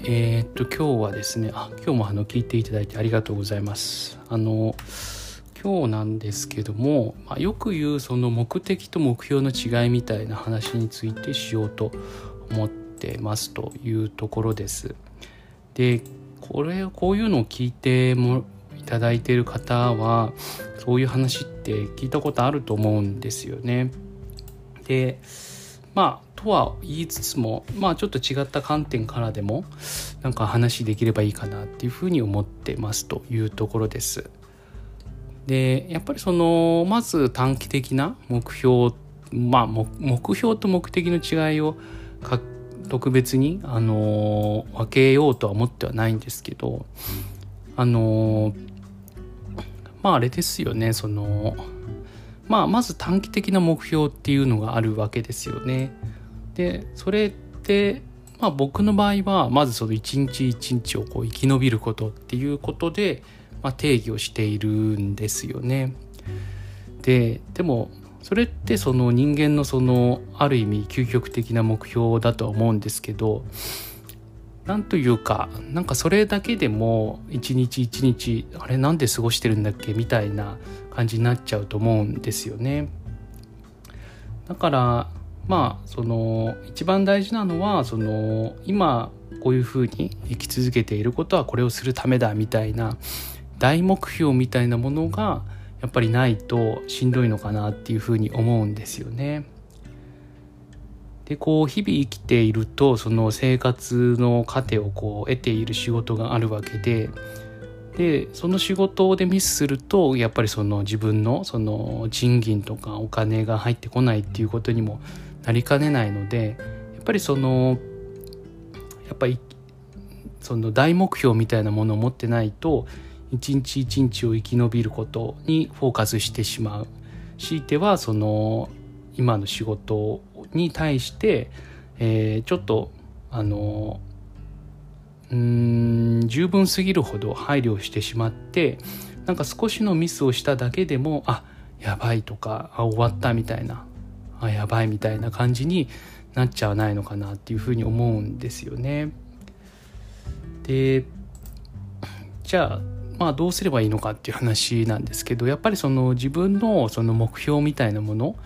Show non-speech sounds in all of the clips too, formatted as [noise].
えっと今日はですねあ今日もあの聞いていただいてありがとうございます。あの今日なんですけども、まあ、よく言うその目的と目標の違いみたいな話についてしようと思ってますというところです。でこれこういうのを聞いてもいただいている方はそういう話って聞いたことあると思うんですよね。でまあとは言いつつもまあちょっと違った観点からでもなんか話できればいいかなっていうふうに思ってますというところです。でやっぱりそのまず短期的な目標まあ目標と目的の違いを特別に、あの分けようとは思ってはないんですけどあのまああれですよねそのまあまず短期的な目標っていうのがあるわけですよね。でそれってまあ僕の場合はまずその一日一日をこう生き延びることっていうことで、まあ、定義をしているんですよね。ででもそれってその人間のそのある意味究極的な目標だとは思うんですけどなんというかなんかそれだけでも一日一日あれなんで過ごしてるんだっけ？みたいな感じになっちゃうと思うんですよね。だからまあその一番大事なのはその今こういうふうに生き続けていることはこれをするためだみたいな大目標みたいなものがやっぱりないとしんどいのかなっていうふうに思うんですよね。でこう日々生きているとその生活の糧をこう得ている仕事があるわけででその仕事でミスするとやっぱりその自分のその賃金とかお金が入ってこないっていうことにもなりかねないのでやっぱりそのやっぱりその大目標みたいなものを持ってないと一日一日を生き延びることにフォーカスしてしまう。強いてはその今の仕事に対して、えー、ちょっとあのうん十分すぎるほど配慮してしまってなんか少しのミスをしただけでもあやばいとかあ終わったみたいなあやばいみたいな感じになっちゃわないのかなっていうふうに思うんですよね。でじゃあまあどうすればいいのかっていう話なんですけどやっぱりその自分のその目標みたいなもの、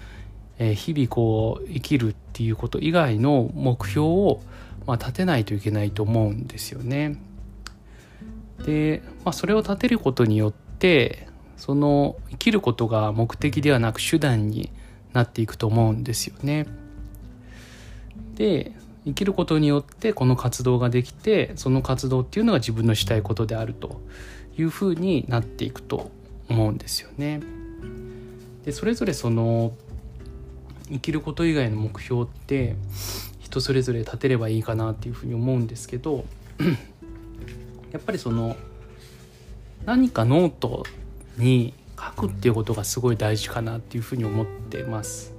え、日々こう生きるっていうこと以外の目標を、まあ、立てないといけないと思うんですよね。で、まあ、それを立てることによってその生きることが目的ではなく手段になっていくと思うんですよね。で生きることによってこの活動ができてその活動っていうのが自分のしたいことであるというふうになっていくと思うんですよね。でそれぞれその生きること以外の目標って人それぞれ立てればいいかなっていうふうに思うんですけど [clears throat] やっぱりその何かノートに書くっていうことがすごい大事かなっていうふうに思ってます。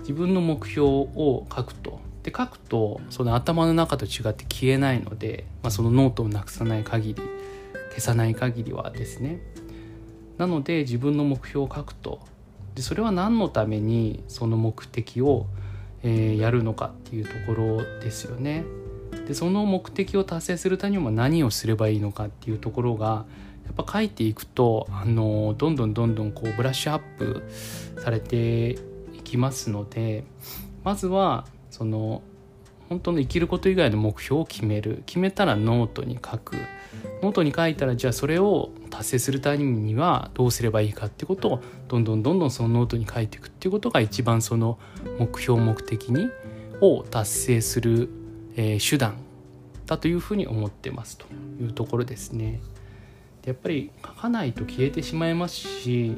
自分の目標を書くとで書くとその頭の中と違って消えないので、まあ、そのノートをなくさない限り消さない限りはですねなので自分の目標を書くとでそれは何のためにその目的を、えー、やるのかっていうところですよね。でその目的を達成するためにも何をすればいいのかっていうところがやっぱ書いていくとあのどんどんどんどんこうブラッシュアップされていきますのでまずはその本当の生きること以外の目標を決める決めたらノートに書くノートに書いたらじゃあそれを達成するためにはどうすればいいかってことをどんどんどんどんそのノートに書いていくっていうことが一番その目標目的にを達成する、えー、手段だというふうに思ってますというところですね。やっぱり書かないと消えてしまいますし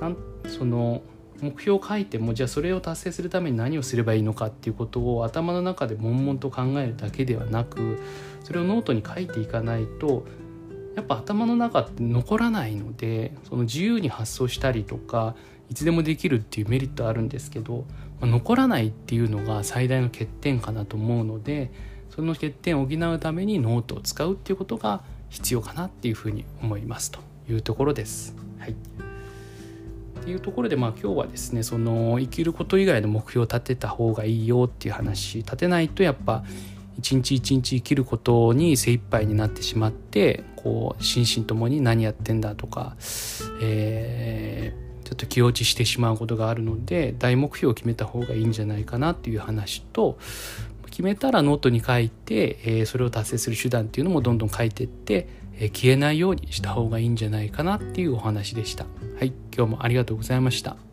なんその目標を書いてもじゃあそれを達成するために何をすればいいのかっていうことを頭の中で悶々と考えるだけではなくそれをノートに書いていかないとやっぱ頭の中って残らないのでその自由に発想したりとかいつでもできるっていうメリットあるんですけど、まあ、残らないっていうのが最大の欠点かなと思うのでその欠点を補うためにノートを使うっていうことが必要かなっていうふうに思いますというところです。はい、っていうところでまあ今日はですねその生きること以外の目標を立てた方がいいよっていう話立てないとやっぱ一日一日生きることに精一杯になってしまってこう心身ともに何やってんだとか、えー、ちょっと気落ちしてしまうことがあるので大目標を決めた方がいいんじゃないかなっていう話と決めたらノートに書いて、えー、それを達成する手段っていうのもどんどん書いてって、えー、消えないようにした方がいいんじゃないかなっていうお話でした。はい、今日もありがとうございました。